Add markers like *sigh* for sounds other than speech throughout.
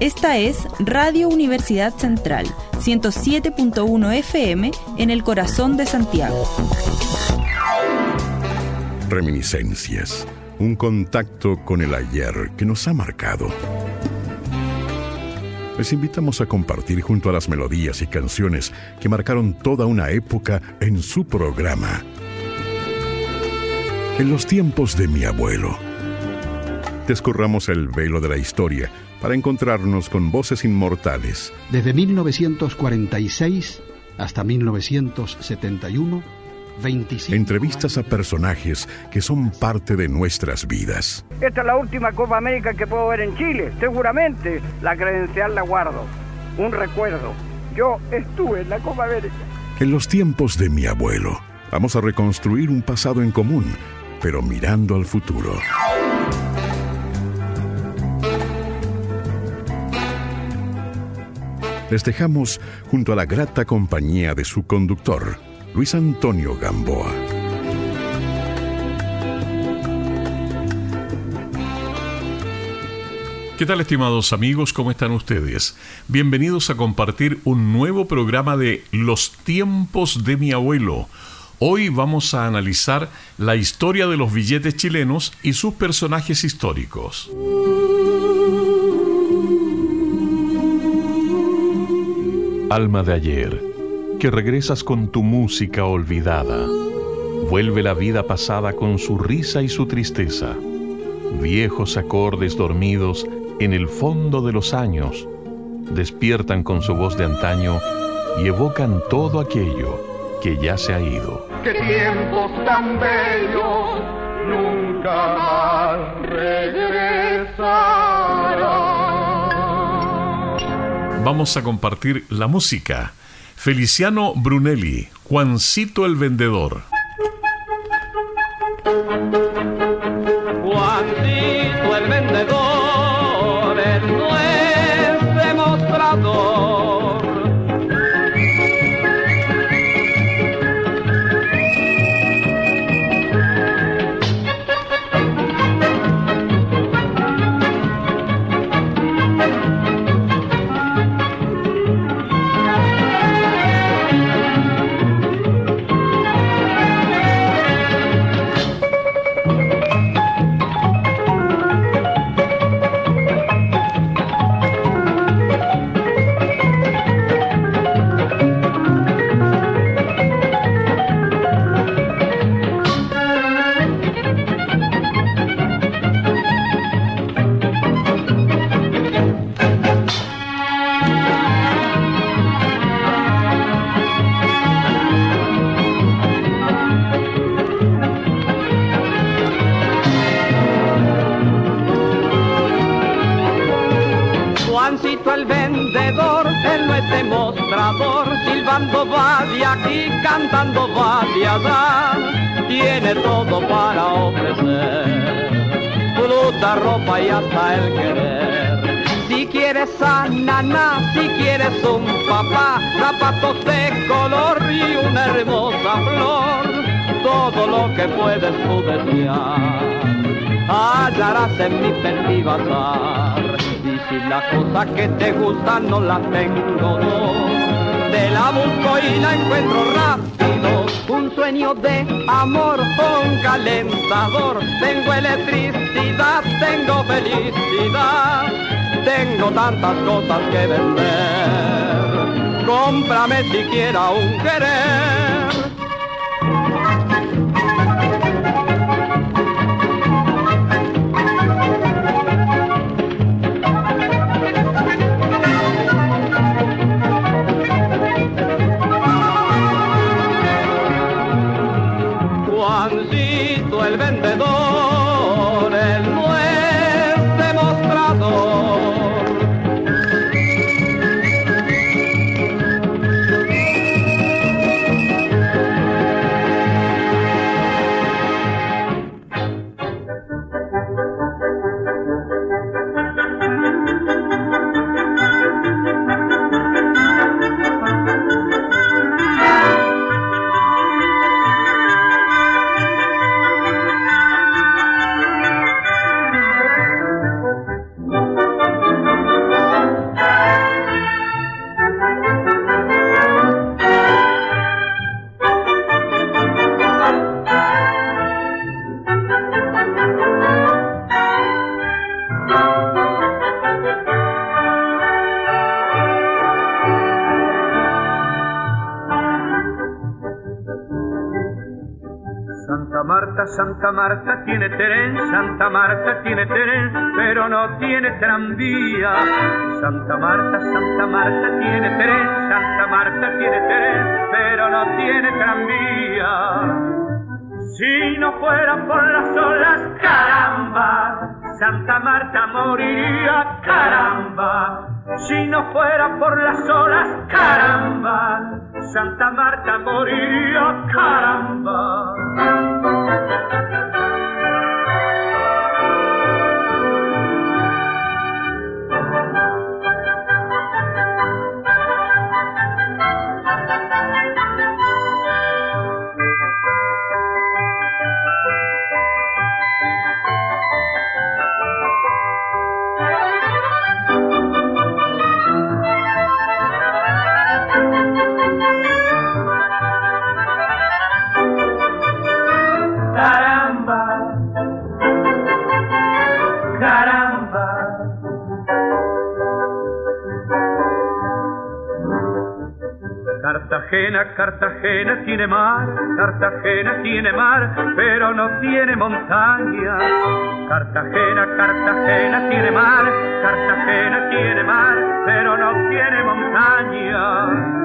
Esta es Radio Universidad Central, 107.1 FM en el corazón de Santiago. Reminiscencias, un contacto con el ayer que nos ha marcado. Les invitamos a compartir junto a las melodías y canciones que marcaron toda una época en su programa. En los tiempos de mi abuelo. Descorramos el velo de la historia para encontrarnos con voces inmortales. Desde 1946 hasta 1971, 25 Entrevistas a personajes que son parte de nuestras vidas. Esta es la última Copa América que puedo ver en Chile. Seguramente la credencial la guardo. Un recuerdo. Yo estuve en la Copa América. En los tiempos de mi abuelo, vamos a reconstruir un pasado en común, pero mirando al futuro. Les dejamos junto a la grata compañía de su conductor, Luis Antonio Gamboa. ¿Qué tal estimados amigos? ¿Cómo están ustedes? Bienvenidos a compartir un nuevo programa de Los tiempos de mi abuelo. Hoy vamos a analizar la historia de los billetes chilenos y sus personajes históricos. Alma de ayer, que regresas con tu música olvidada. Vuelve la vida pasada con su risa y su tristeza. Viejos acordes dormidos en el fondo de los años despiertan con su voz de antaño y evocan todo aquello que ya se ha ido. ¡Qué tiempos tan bellos! Nunca más regresarán vamos a compartir la música. Feliciano Brunelli, Juancito el Vendedor. Juancito el Vendedor, demostrador cantando va de allá, tiene todo para ofrecer, fruta, ropa y hasta el querer. Si quieres ananá, si quieres un papá, zapatos de color y una hermosa flor, todo lo que puedes tú desear, hallarás en mi petit Y si la cosa que te gusta no la tengo, no de la busco y la encuentro rápido. Un sueño de amor, un calentador. Tengo electricidad, tengo felicidad. Tengo tantas cosas que vender. Cómprame siquiera un querer. Tranvía. Santa Marta, Santa Marta tiene tren, Santa Marta tiene tren, pero no tiene tranvía. Si no fuera por las olas, caramba, Santa Marta moriría, caramba. Si no fuera por las olas, caramba, Santa Marta moriría, caramba. Cartagena, tiene mar, Cartagena tiene mar, pero no tiene montaña. Cartagena, Cartagena tiene mar, Cartagena tiene mar, pero no tiene montaña.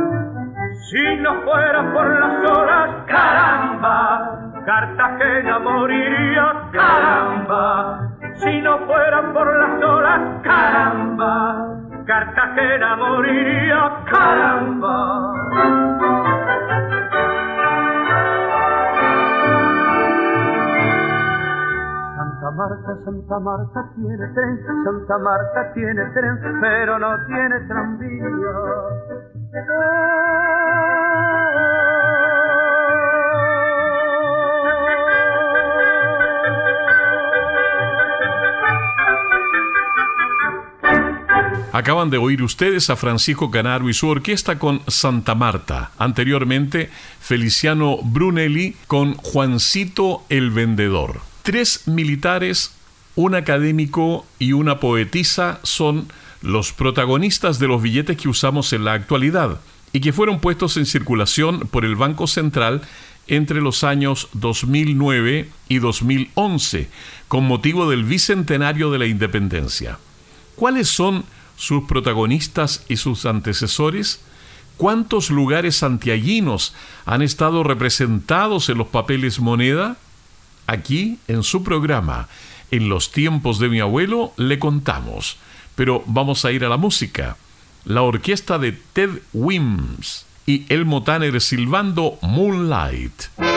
Si no fuera por las olas, caramba, Cartagena moriría, caramba. Si no fuera por las olas, caramba, Cartagena moriría, caramba. Santa Marta tiene tren, Santa Marta tiene tren, pero no tiene tranvía. Acaban de oír ustedes a Francisco Canaro y su orquesta con Santa Marta. Anteriormente, Feliciano Brunelli con Juancito el Vendedor. Tres militares, un académico y una poetisa son los protagonistas de los billetes que usamos en la actualidad y que fueron puestos en circulación por el Banco Central entre los años 2009 y 2011 con motivo del bicentenario de la independencia. ¿Cuáles son sus protagonistas y sus antecesores? ¿Cuántos lugares santiaguinos han estado representados en los papeles moneda? Aquí, en su programa, en los tiempos de mi abuelo, le contamos. Pero vamos a ir a la música. La orquesta de Ted Wims y Elmo Tanner silbando Moonlight.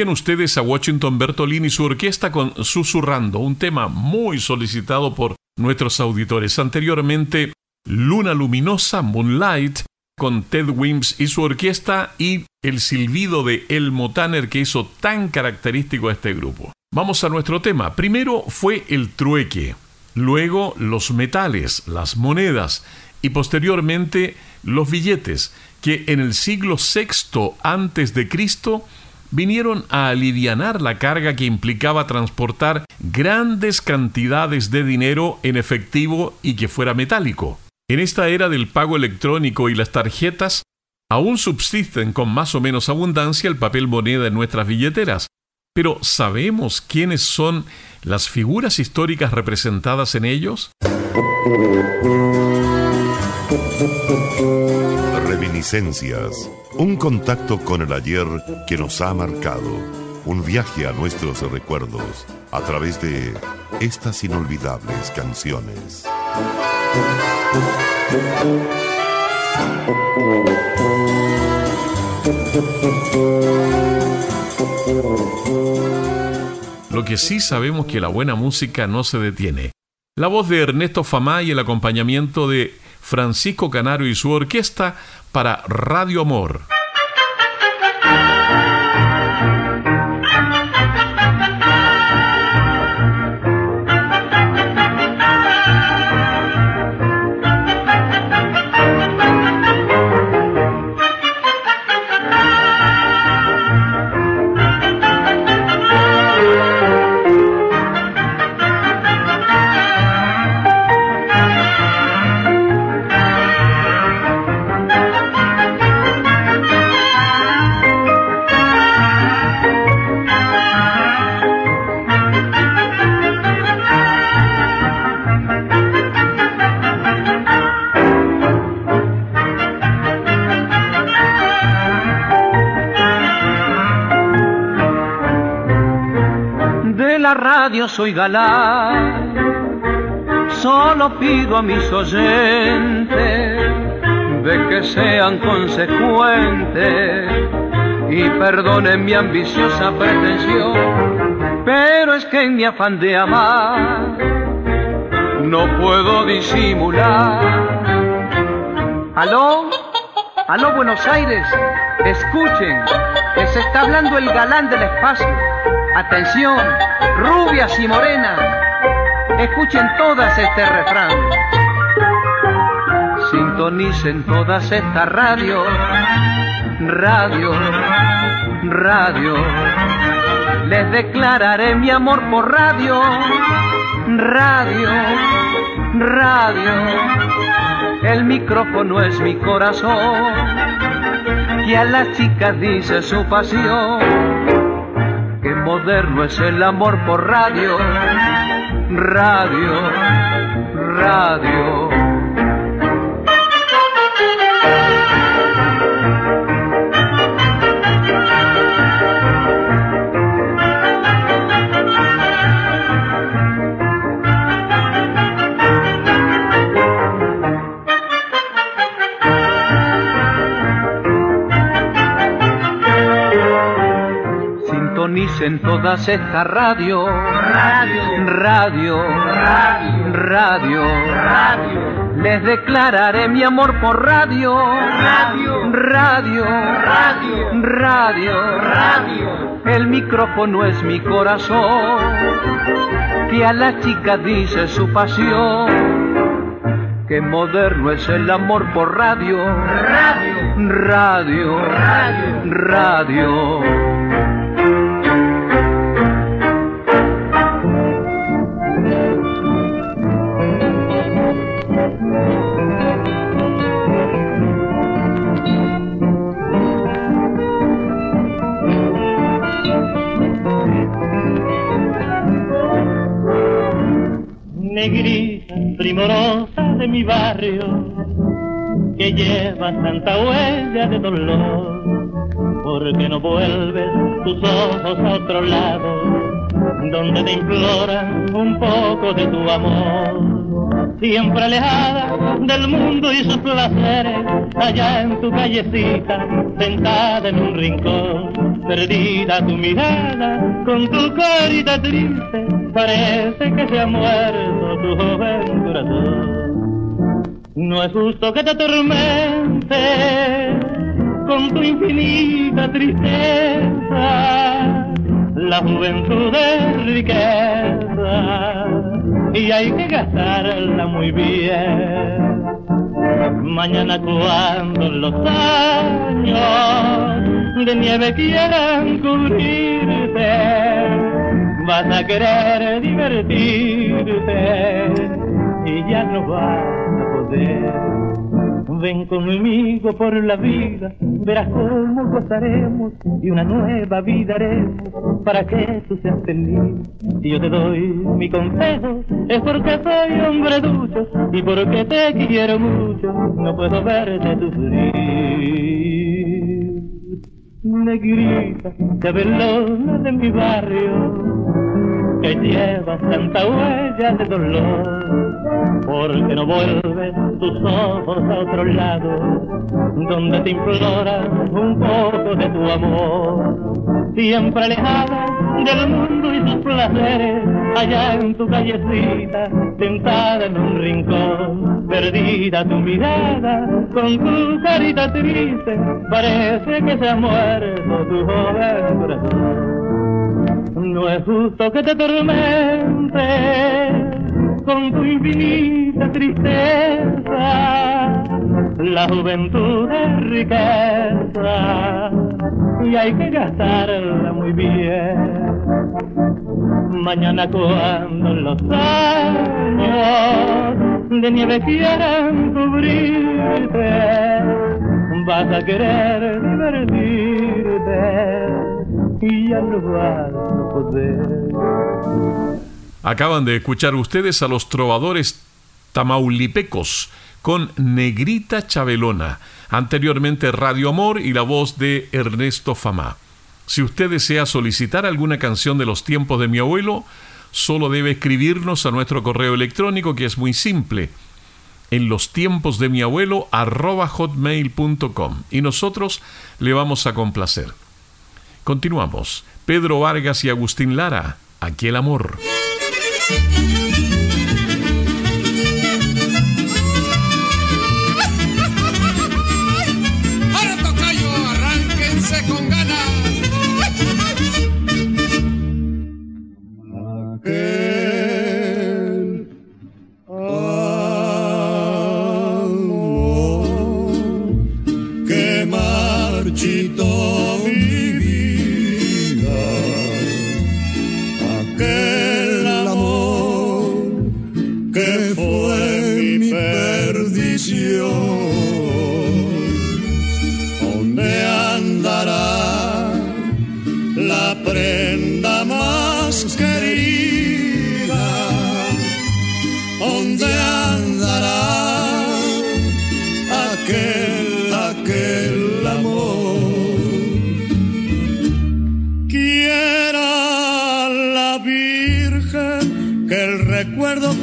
Oyen ustedes a Washington Bertolini y su orquesta con Susurrando, un tema muy solicitado por nuestros auditores. Anteriormente, Luna Luminosa, Moonlight, con Ted Wims y su orquesta y el silbido de Elmo Tanner que hizo tan característico a este grupo. Vamos a nuestro tema. Primero fue el trueque, luego los metales, las monedas y posteriormente los billetes que en el siglo VI antes de Cristo vinieron a alivianar la carga que implicaba transportar grandes cantidades de dinero en efectivo y que fuera metálico. En esta era del pago electrónico y las tarjetas, aún subsisten con más o menos abundancia el papel moneda en nuestras billeteras, pero ¿sabemos quiénes son las figuras históricas representadas en ellos? Reminiscencias. Un contacto con el ayer que nos ha marcado. Un viaje a nuestros recuerdos a través de estas inolvidables canciones. Lo que sí sabemos que la buena música no se detiene. La voz de Ernesto Famá y el acompañamiento de Francisco Canario y su orquesta para Radio Amor. Radio soy galán, solo pido a mis oyentes de que sean consecuentes y perdonen mi ambiciosa pretensión, pero es que en mi afán de amar no puedo disimular. ¿Aló? ¿Aló Buenos Aires? Escuchen, que se está hablando el galán del espacio. Atención, rubias y morenas, escuchen todas este refrán. Sintonicen todas estas radios, radio, radio. Les declararé mi amor por radio, radio, radio. El micrófono es mi corazón, y a las chicas dice su pasión moderno es el amor por radio, radio, radio. En todas estas radios. Radio, radio, radio, radio, radio. Les declararé mi amor por radio. Radio, radio, radio, radio, radio. El micrófono es mi corazón, que a la chica dice su pasión. Qué moderno es el amor por radio. Radio, radio, radio. radio. Mi barrio, que lleva tanta huella de dolor, porque no vuelves tus ojos a otro lado, donde te imploran un poco de tu amor. Siempre alejada del mundo y sus placeres, allá en tu callecita, sentada en un rincón perdida tu mirada, con tu carita triste, parece que se ha muerto tu joven corazón. No es justo que te atormente con tu infinita tristeza, la juventud es riqueza y hay que gastarla muy bien. Mañana cuando los años de nieve quieran cubrirte, vas a querer divertirte y ya no vas Ven conmigo por la vida, verás cómo gozaremos y una nueva vida haremos para que tú seas feliz. Si yo te doy mi consejo, es porque soy hombre ducho y porque te quiero mucho, no puedo verte sufrir. Negrita, cabelona de mi barrio, que llevas tanta huella de dolor porque no vuelves tus ojos a otro lado, donde te imploran un poco de tu amor, siempre alejada del mundo y sus placeres, allá en tu callecita, sentada en un rincón, perdida tu mirada, con tu carita triste, parece que se ha muerto tu joven corazón. No es justo que te tormente con tu infinita tristeza. La juventud es riqueza y hay que gastarla muy bien. Mañana cuando los años de nieve quieran cubrirte, vas a querer divertirte y ya no vas a poder. Acaban de escuchar ustedes a los trovadores tamaulipecos con Negrita Chabelona, anteriormente Radio Amor y la voz de Ernesto Famá. Si usted desea solicitar alguna canción de los tiempos de mi abuelo, solo debe escribirnos a nuestro correo electrónico que es muy simple, en los tiempos de mi abuelo arroba hotmail.com y nosotros le vamos a complacer. Continuamos. Pedro Vargas y Agustín Lara, aquí el amor.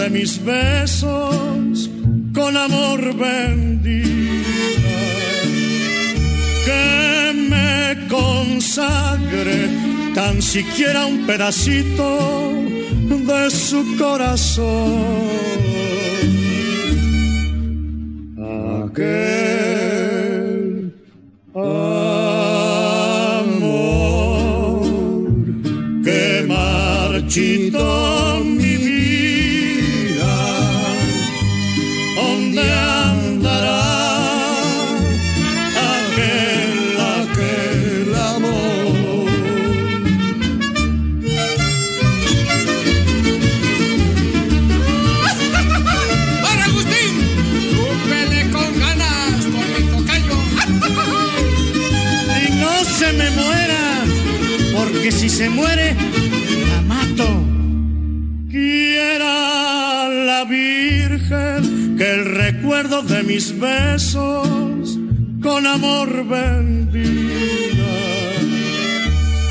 Mis besos con amor bendita, que me consagre tan siquiera un pedacito de su corazón. Aquel amor que marchito se muere, la mato. Quiera la Virgen que el recuerdo de mis besos con amor bendiga.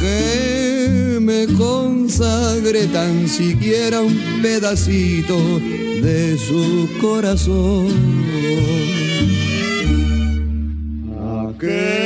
Que me consagre tan siquiera un pedacito de su corazón. Aquel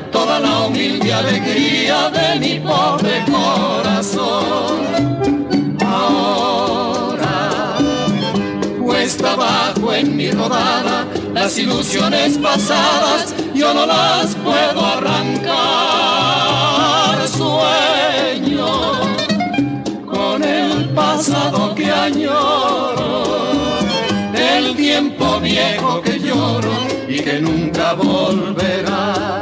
toda la humilde alegría de mi pobre corazón. Ahora cuesta abajo en mi rodada las ilusiones pasadas, yo no las puedo arrancar. Sueño con el pasado que añoro, el tiempo viejo que lloro y que nunca volverá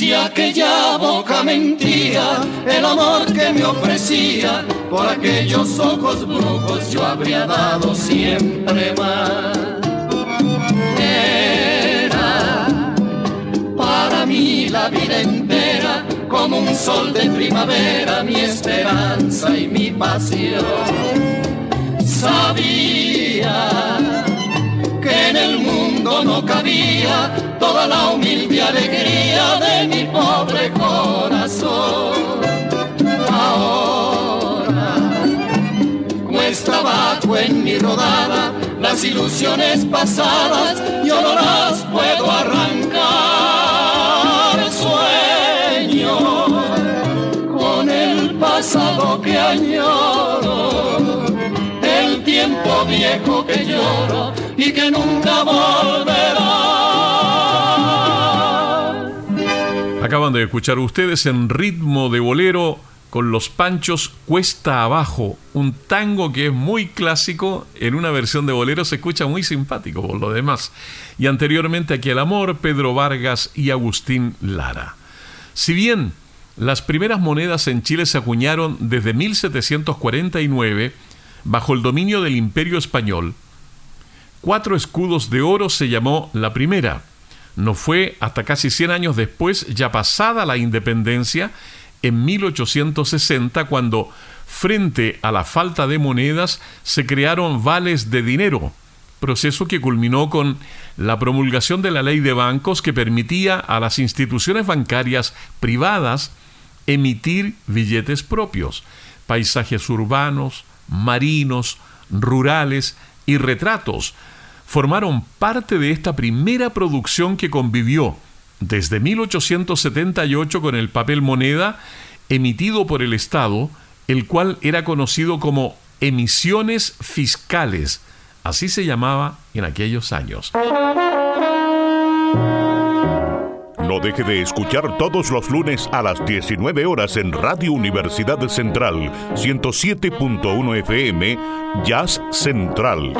si aquella boca mentía el amor que me ofrecía, por aquellos ojos brujos yo habría dado siempre más. Era para mí la vida entera como un sol de primavera, mi esperanza y mi pasión. Sabía que en el mundo no cabía toda la humilde alegría de mi pobre corazón. Ahora cuesta abajo en mi rodada las ilusiones pasadas, yo no puedo arrancar. Sueño con el pasado que añoro tiempo viejo que lloro y que nunca volverá. Acaban de escuchar ustedes en ritmo de bolero con los panchos cuesta abajo, un tango que es muy clásico, en una versión de bolero se escucha muy simpático por lo demás. Y anteriormente aquí el amor, Pedro Vargas y Agustín Lara. Si bien las primeras monedas en Chile se acuñaron desde 1749, bajo el dominio del Imperio Español, cuatro escudos de oro se llamó la primera. No fue hasta casi 100 años después, ya pasada la independencia, en 1860, cuando, frente a la falta de monedas, se crearon vales de dinero, proceso que culminó con la promulgación de la ley de bancos que permitía a las instituciones bancarias privadas emitir billetes propios, paisajes urbanos, marinos, rurales y retratos formaron parte de esta primera producción que convivió desde 1878 con el papel moneda emitido por el Estado, el cual era conocido como emisiones fiscales, así se llamaba en aquellos años. Deje de escuchar todos los lunes a las 19 horas en Radio Universidad Central 107.1 FM Jazz Central.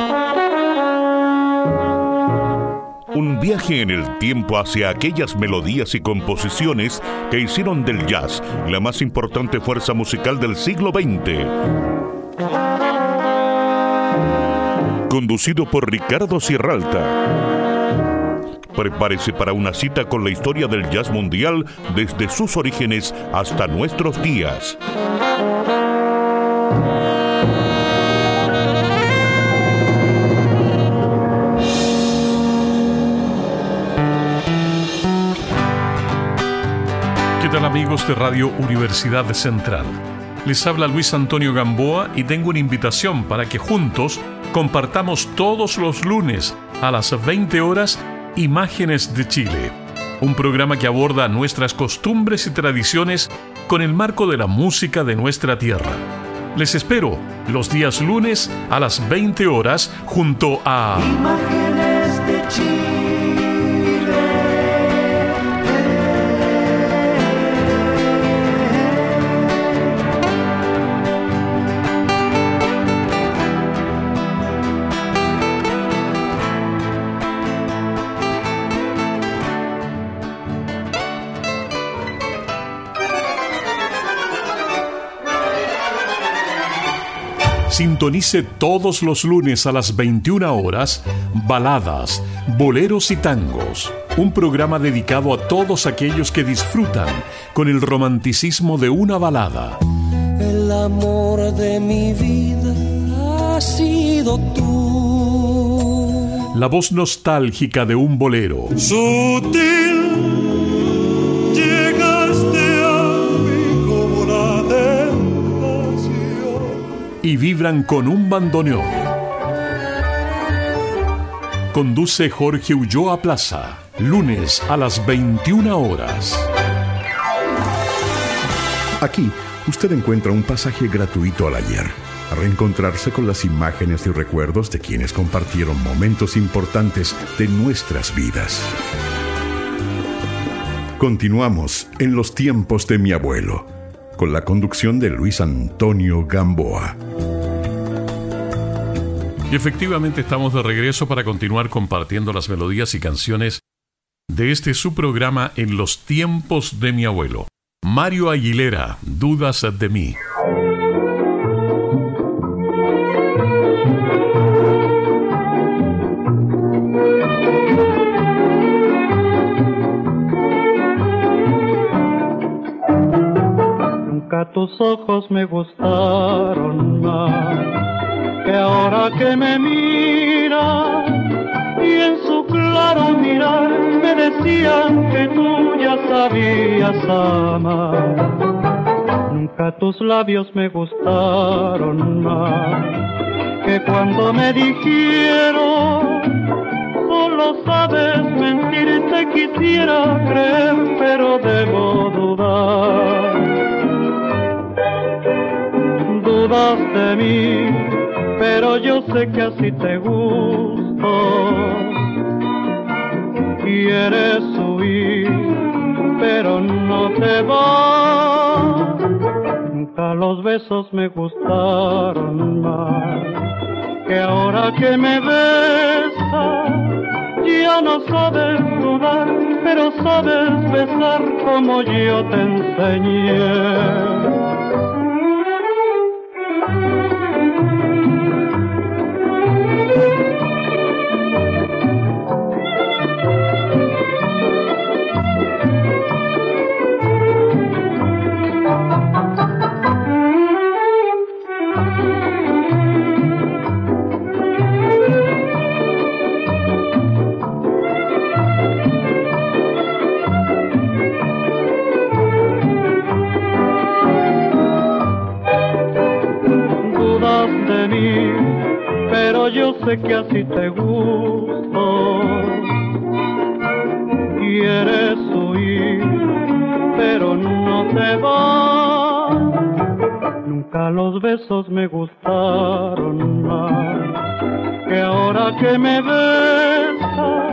Un viaje en el tiempo hacia aquellas melodías y composiciones que hicieron del jazz la más importante fuerza musical del siglo XX. Conducido por Ricardo Sierralta. Prepárese para una cita con la historia del jazz mundial desde sus orígenes hasta nuestros días. tal amigos de Radio Universidad Central? Les habla Luis Antonio Gamboa y tengo una invitación para que juntos compartamos todos los lunes a las 20 horas Imágenes de Chile, un programa que aborda nuestras costumbres y tradiciones con el marco de la música de nuestra tierra. Les espero los días lunes a las 20 horas junto a Imágenes de Chile. Sintonice todos los lunes a las 21 horas Baladas, Boleros y Tangos, un programa dedicado a todos aquellos que disfrutan con el romanticismo de una balada. El amor de mi vida ha sido tú. La voz nostálgica de un bolero. Sutil, y vibran con un bandoneón. Conduce Jorge Ulloa Plaza, lunes a las 21 horas. Aquí usted encuentra un pasaje gratuito al ayer, a reencontrarse con las imágenes y recuerdos de quienes compartieron momentos importantes de nuestras vidas. Continuamos en los tiempos de mi abuelo, con la conducción de Luis Antonio Gamboa. Y efectivamente estamos de regreso para continuar compartiendo las melodías y canciones de este su programa en los tiempos de mi abuelo. Mario Aguilera, Dudas de mí. Nunca tus ojos me gustaron más que ahora que me mira y en su claro mirar me decían que tú ya sabías amar. Nunca tus labios me gustaron más que cuando me dijeron solo sabes mentir, te quisiera creer, pero debo dudar. De mí, pero yo sé que así te gusto. Quieres huir, pero no te vas. Nunca los besos me gustaron más que ahora que me besas. Ya no sabes dudar, pero sabes besar como yo te enseñé. Que así te gusto. Quieres huir, pero no te vas. Nunca los besos me gustaron más que ahora que me besas.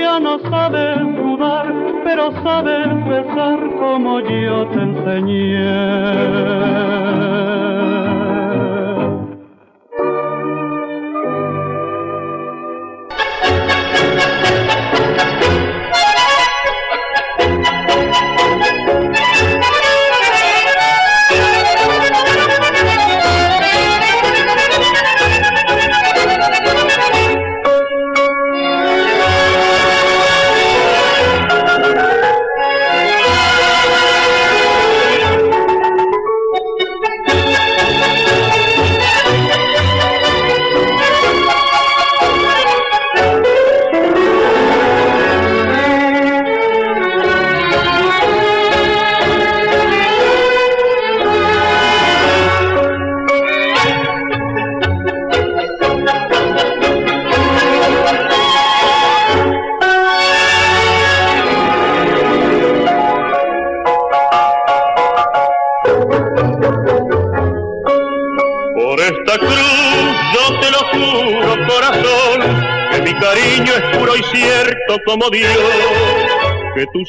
Ya no sabes dudar, pero sabes besar como yo te enseñé.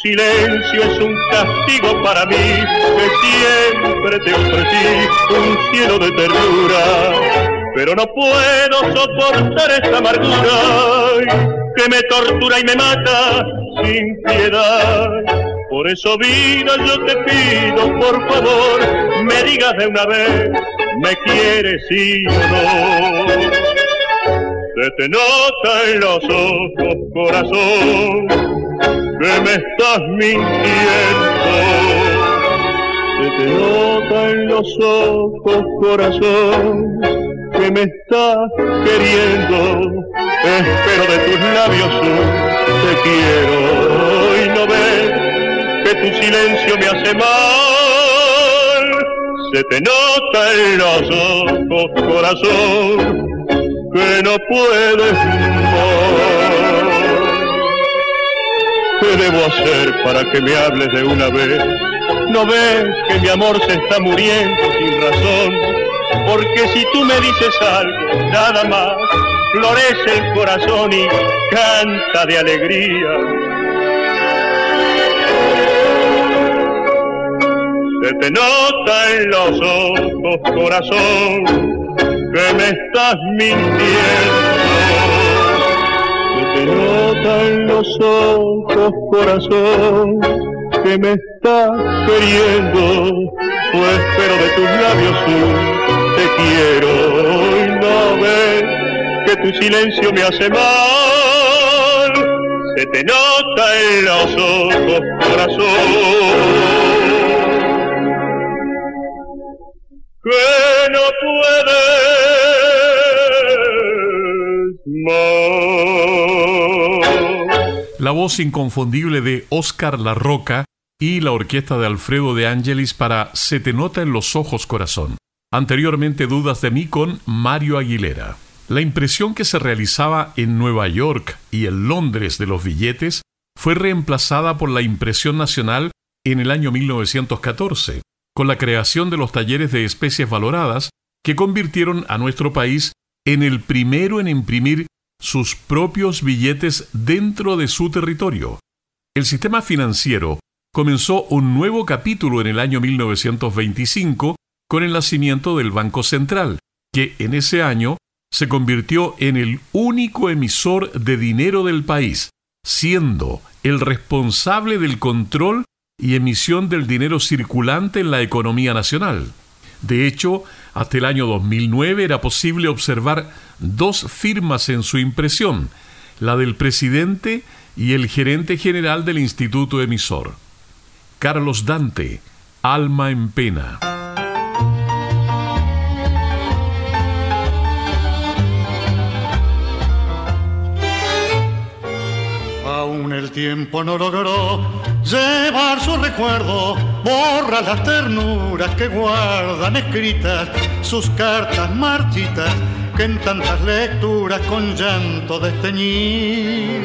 Silencio es un castigo para mí, que siempre te ofrecí un cielo de ternura, pero no puedo soportar esta amargura que me tortura y me mata sin piedad. Por eso vida yo te pido, por favor, me digas de una vez, me quieres o no. Se te nota en los ojos, corazón, que me estás mintiendo. Se te nota en los ojos, corazón, que me estás queriendo. Espero de tus labios te quiero y no ves que tu silencio me hace mal. Se te nota en los ojos, corazón que no puedes ¿Qué debo hacer para que me hables de una vez? ¿No ves que mi amor se está muriendo sin razón? Porque si tú me dices algo, nada más, florece el corazón y canta de alegría. Se te nota en los ojos, corazón, que me estás mintiendo. En los ojos, corazón, que me estás queriendo. Pues espero de tus labios te quiero y no ves que tu silencio me hace mal. Se te nota en los ojos, corazón. que no La voz inconfundible de Oscar La Roca y la orquesta de Alfredo de Angelis para Se te nota en los ojos corazón. Anteriormente Dudas de mí con Mario Aguilera. La impresión que se realizaba en Nueva York y en Londres de los billetes fue reemplazada por la impresión nacional en el año 1914 con la creación de los talleres de especies valoradas que convirtieron a nuestro país en el primero en imprimir sus propios billetes dentro de su territorio. El sistema financiero comenzó un nuevo capítulo en el año 1925 con el nacimiento del Banco Central, que en ese año se convirtió en el único emisor de dinero del país, siendo el responsable del control y emisión del dinero circulante en la economía nacional. De hecho, hasta el año 2009 era posible observar dos firmas en su impresión, la del presidente y el gerente general del instituto emisor. Carlos Dante, Alma en Pena. Tiempo no logró llevar su recuerdo, borra las ternuras que guardan escritas sus cartas marchitas que en tantas lecturas con llanto desteñí.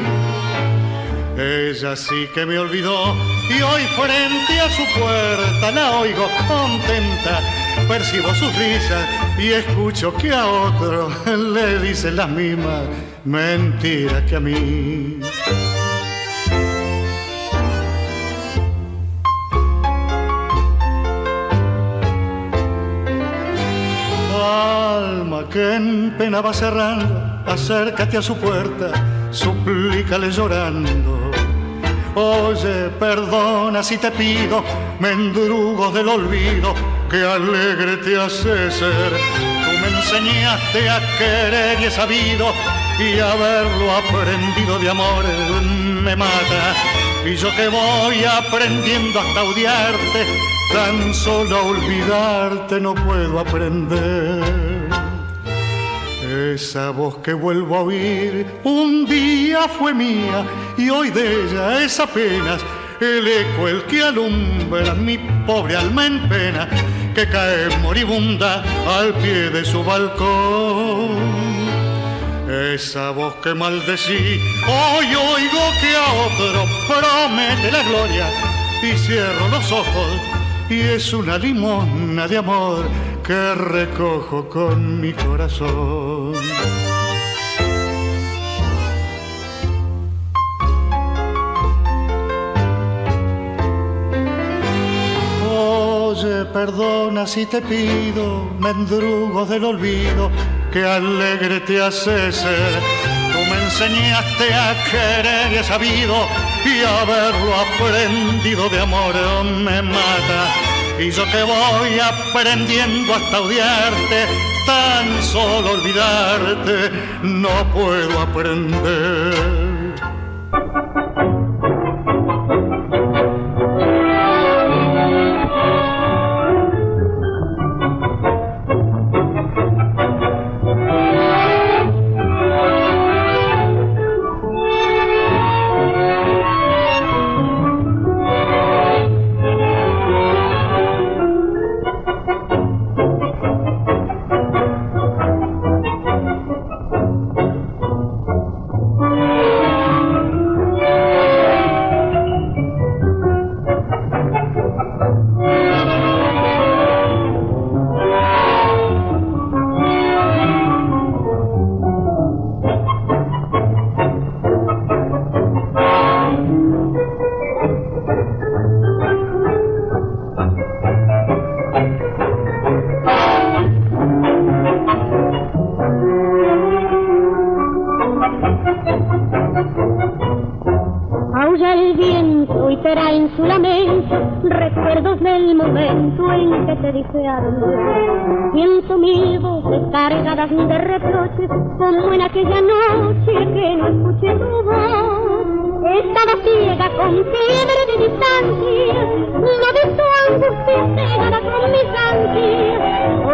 Ella sí que me olvidó y hoy frente a su puerta la oigo contenta, percibo sus risas y escucho que a otro *laughs* le dicen las mismas mentiras que a mí. Que en pena va cerrando, acércate a su puerta, suplícale llorando. Oye, perdona si te pido, mendrugos del olvido, que alegre te hace ser. Tú me enseñaste a querer y he sabido, y haberlo aprendido de amor me mata. Y yo que voy aprendiendo hasta odiarte, tan solo olvidarte no puedo aprender. Esa voz que vuelvo a oír un día fue mía y hoy de ella es apenas el eco el que alumbra mi pobre alma en pena que cae moribunda al pie de su balcón. Esa voz que maldecí, hoy oigo que a otro promete la gloria y cierro los ojos y es una limona de amor que recojo con mi corazón. Oye, perdona si te pido, mendrugo del olvido, que alegre te hace ser. Tú me enseñaste a querer y he sabido, y haberlo aprendido de amor me mata y yo que voy aprendiendo hasta odiarte, tan solo olvidarte, no puedo aprender.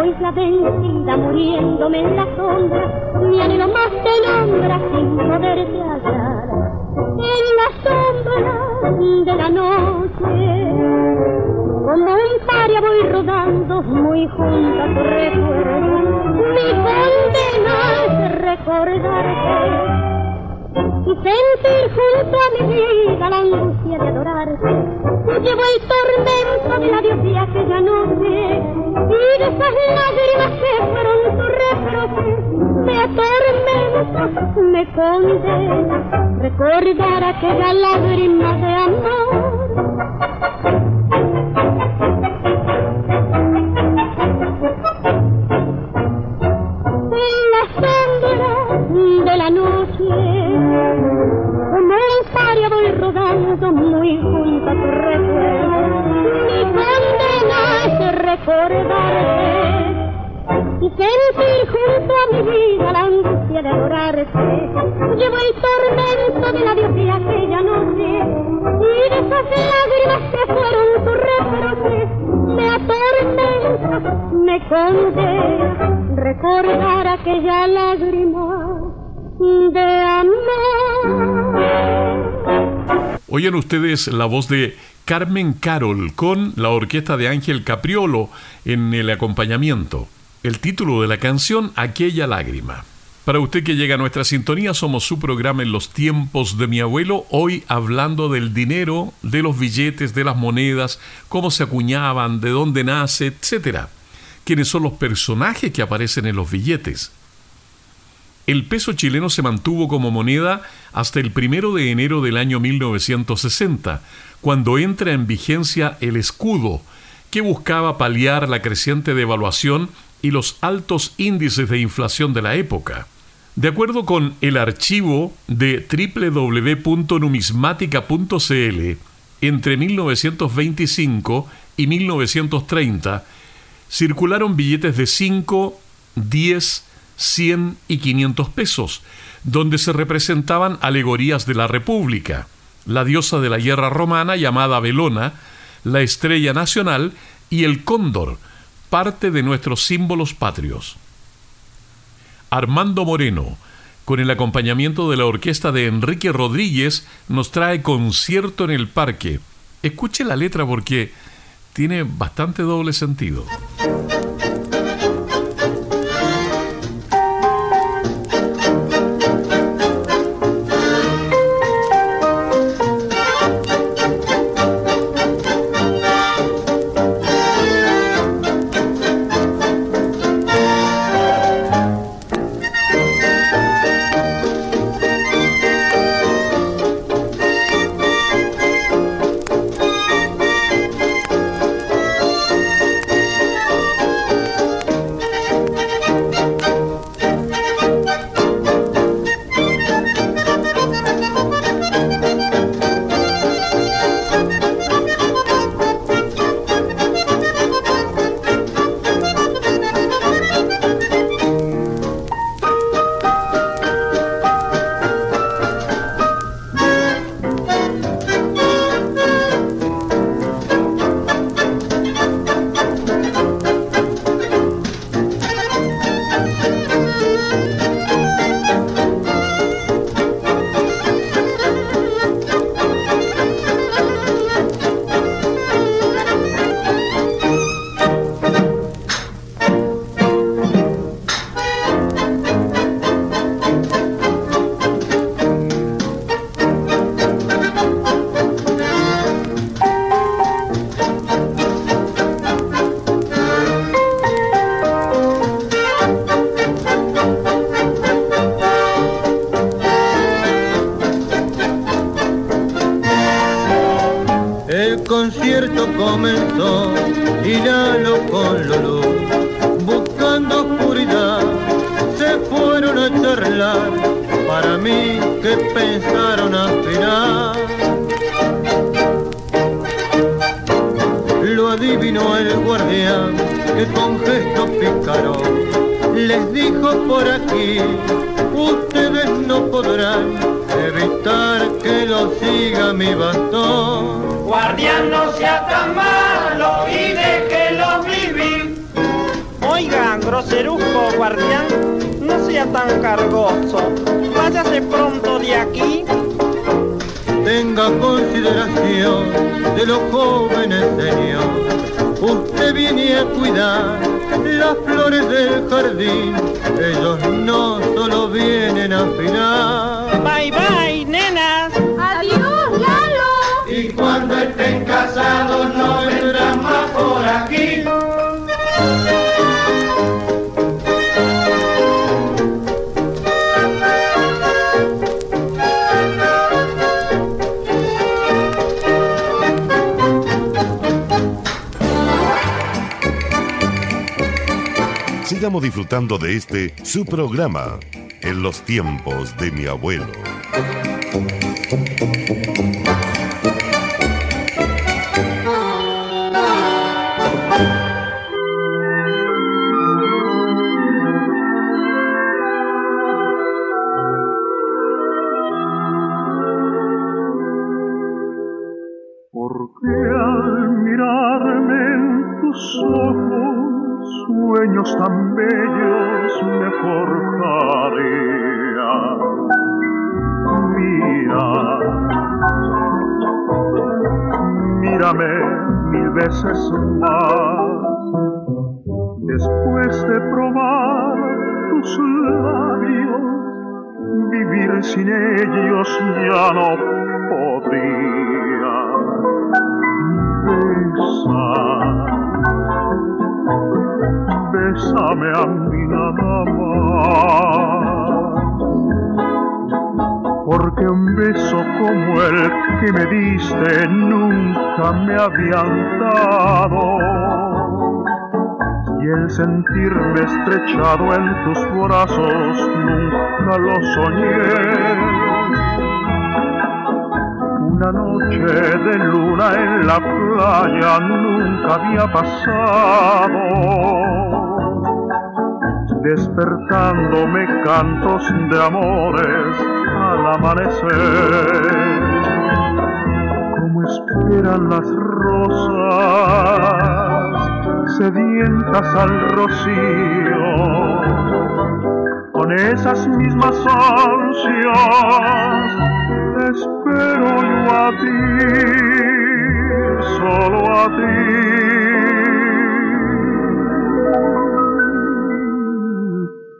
Ansias. Hoy la vencida muriéndome en la sombra, mi anhelo más te nombra sin poderte hallar. En la sombra de la noche como un paria voy rodando muy junto a tu recuerdo. Mi condena es recordarte y sentir junto a mi vida la angustia de adorarte. Llevo el tormento de la diosía aquella noche y de esas lágrimas que fueron tu reproche. Me atormento, me condena recordar aquella lágrima de amor. Sentir junto a mi vida la angustia de adorarte. Llevo el tormento de la de aquella noche y de esas lágrimas que fueron tu reproche. Me atormenta, me condena recordar aquella lágrima de amor. Oyen ustedes la voz de Carmen Carol con la orquesta de Ángel Capriolo en el acompañamiento. El título de la canción, Aquella lágrima. Para usted que llega a nuestra sintonía, somos su programa en los tiempos de mi abuelo, hoy hablando del dinero, de los billetes, de las monedas, cómo se acuñaban, de dónde nace, etc. ¿Quiénes son los personajes que aparecen en los billetes? El peso chileno se mantuvo como moneda hasta el primero de enero del año 1960, cuando entra en vigencia el escudo, que buscaba paliar la creciente devaluación y los altos índices de inflación de la época. De acuerdo con el archivo de www.numismática.cl, entre 1925 y 1930 circularon billetes de 5, 10, 100 y 500 pesos, donde se representaban alegorías de la República, la diosa de la guerra romana llamada Belona, la estrella nacional y el cóndor, parte de nuestros símbolos patrios. Armando Moreno, con el acompañamiento de la orquesta de Enrique Rodríguez, nos trae concierto en el parque. Escuche la letra porque tiene bastante doble sentido. De este su programa, En los tiempos de mi abuelo. Estrechado en tus brazos nunca lo soñé una noche de luna en la playa nunca había pasado. Despertándome cantos de amores al amanecer. Como esperan las rosas sedientas al rocío. Con esas mismas ansias espero yo a ti, solo a ti.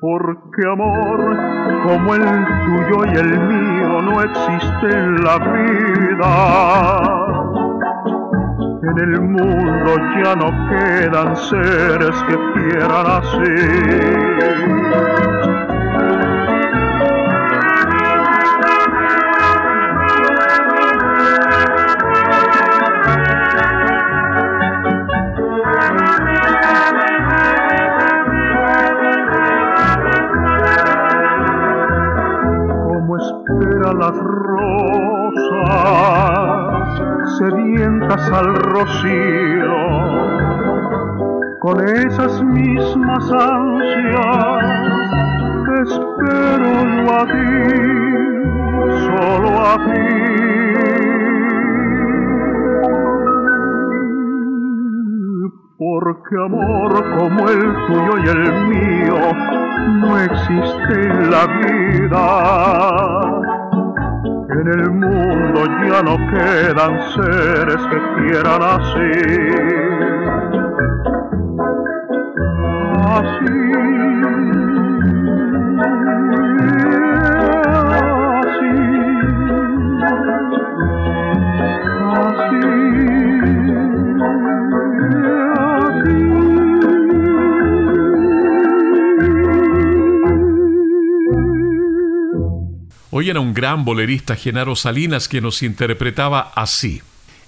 Porque amor como el tuyo y el mío no existe en la vida. En el mundo ya no quedan seres que quieran así. Esas mismas ansias espero yo a ti, solo a ti. Porque amor como el tuyo y el mío no existe en la vida en el mundo ya no quedan seres que quieran así. Hoy era un gran bolerista, Genaro Salinas, que nos interpretaba así.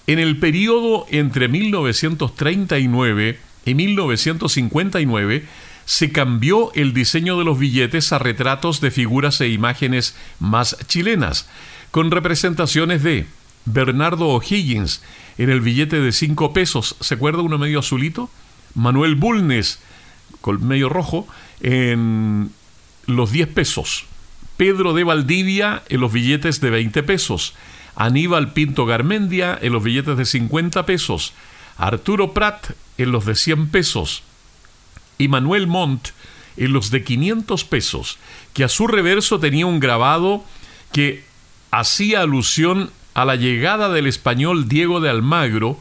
En el periodo entre 1939 y 1959 se cambió el diseño de los billetes a retratos de figuras e imágenes más chilenas, con representaciones de Bernardo O'Higgins en el billete de 5 pesos, ¿se acuerda uno medio azulito? Manuel Bulnes, con medio rojo, en los 10 pesos. Pedro de Valdivia en los billetes de 20 pesos. Aníbal Pinto Garmendia en los billetes de 50 pesos. Arturo Prat en los de 100 pesos. Y Manuel Montt en los de 500 pesos, que a su reverso tenía un grabado que hacía alusión a la llegada del español Diego de Almagro,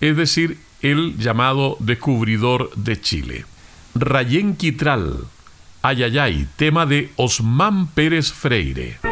es decir, el llamado descubridor de Chile. Rayén Quitral, Ayayay, tema de Osmán Pérez Freire.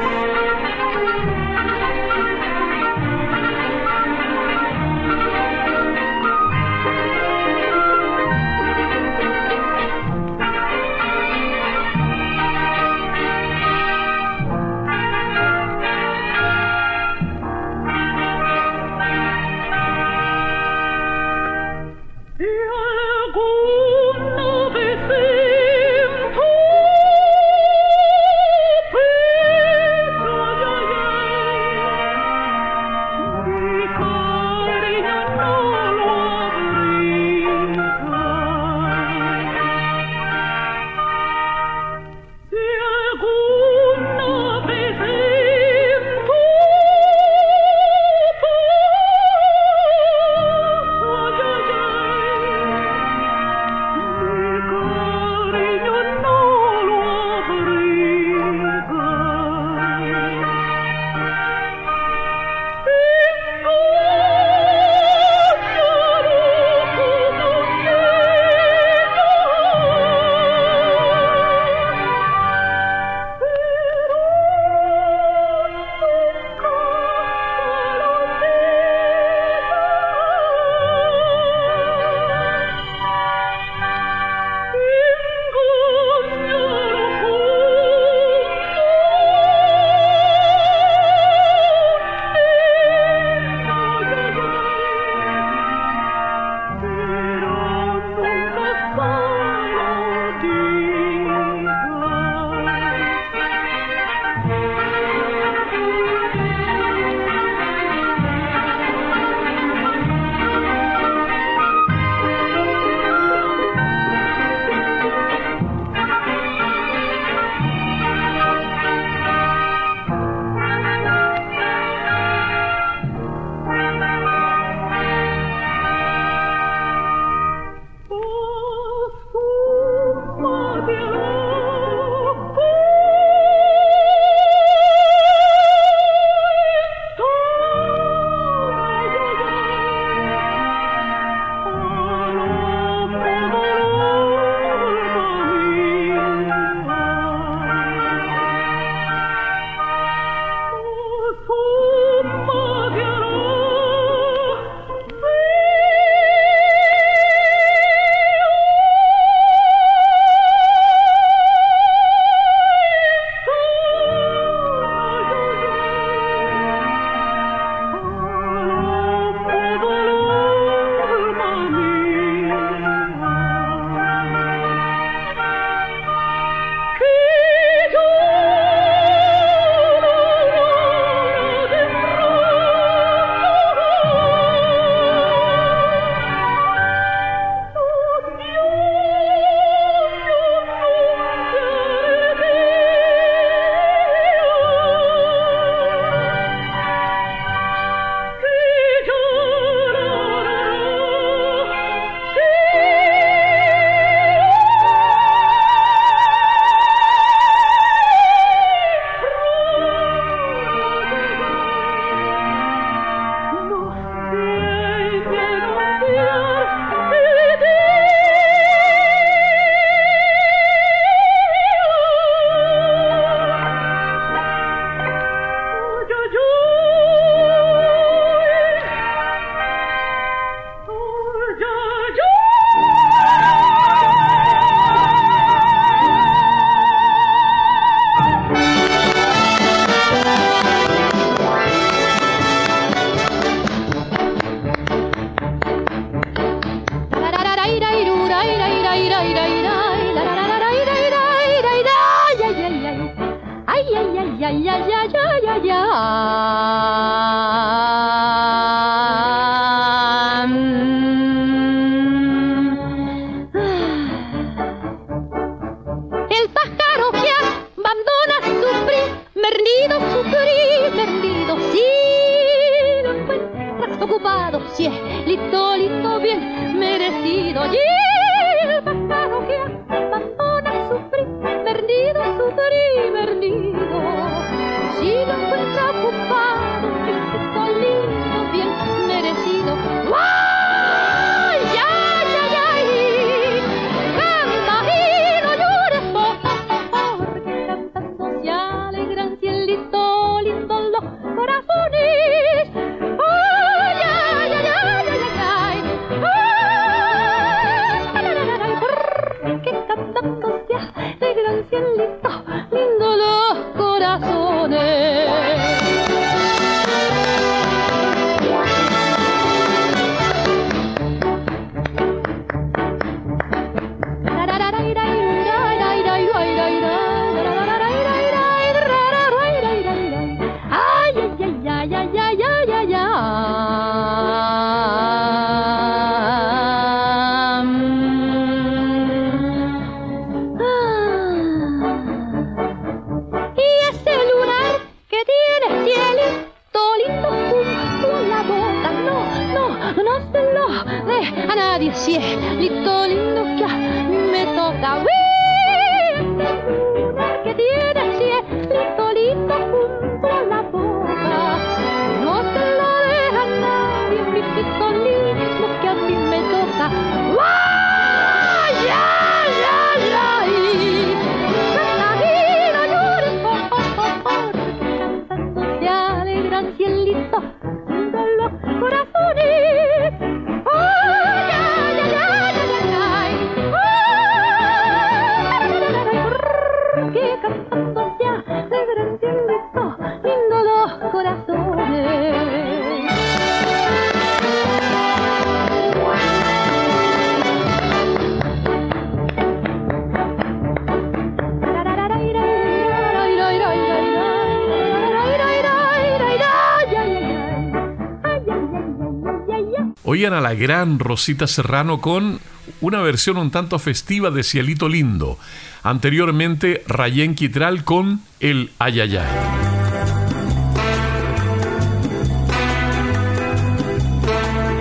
Gran Rosita Serrano con una versión un tanto festiva de Cielito Lindo. Anteriormente, Rayén Quitral con El Ayayay.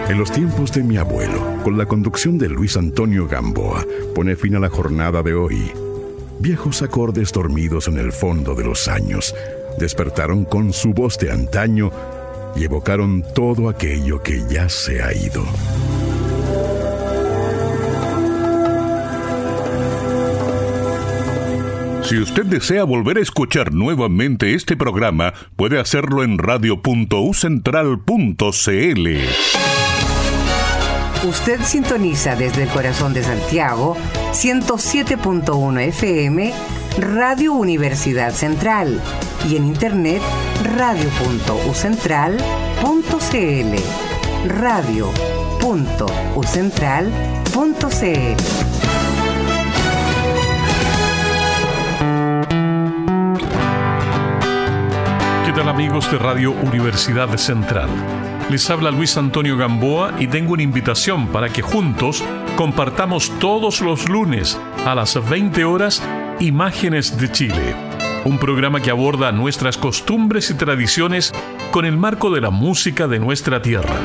En los tiempos de mi abuelo, con la conducción de Luis Antonio Gamboa, pone fin a la jornada de hoy. Viejos acordes dormidos en el fondo de los años despertaron con su voz de antaño y evocaron todo aquello que ya se ha ido. Si usted desea volver a escuchar nuevamente este programa, puede hacerlo en radio.ucentral.cl. Usted sintoniza desde el corazón de Santiago 107.1 FM Radio Universidad Central y en internet radio.ucentral.cl radio.ucentral.cl ¿Qué tal amigos de Radio Universidad Central? Les habla Luis Antonio Gamboa y tengo una invitación para que juntos compartamos todos los lunes a las 20 horas Imágenes de Chile, un programa que aborda nuestras costumbres y tradiciones con el marco de la música de nuestra tierra.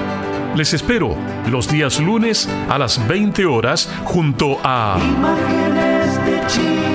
Les espero los días lunes a las 20 horas junto a... Imágenes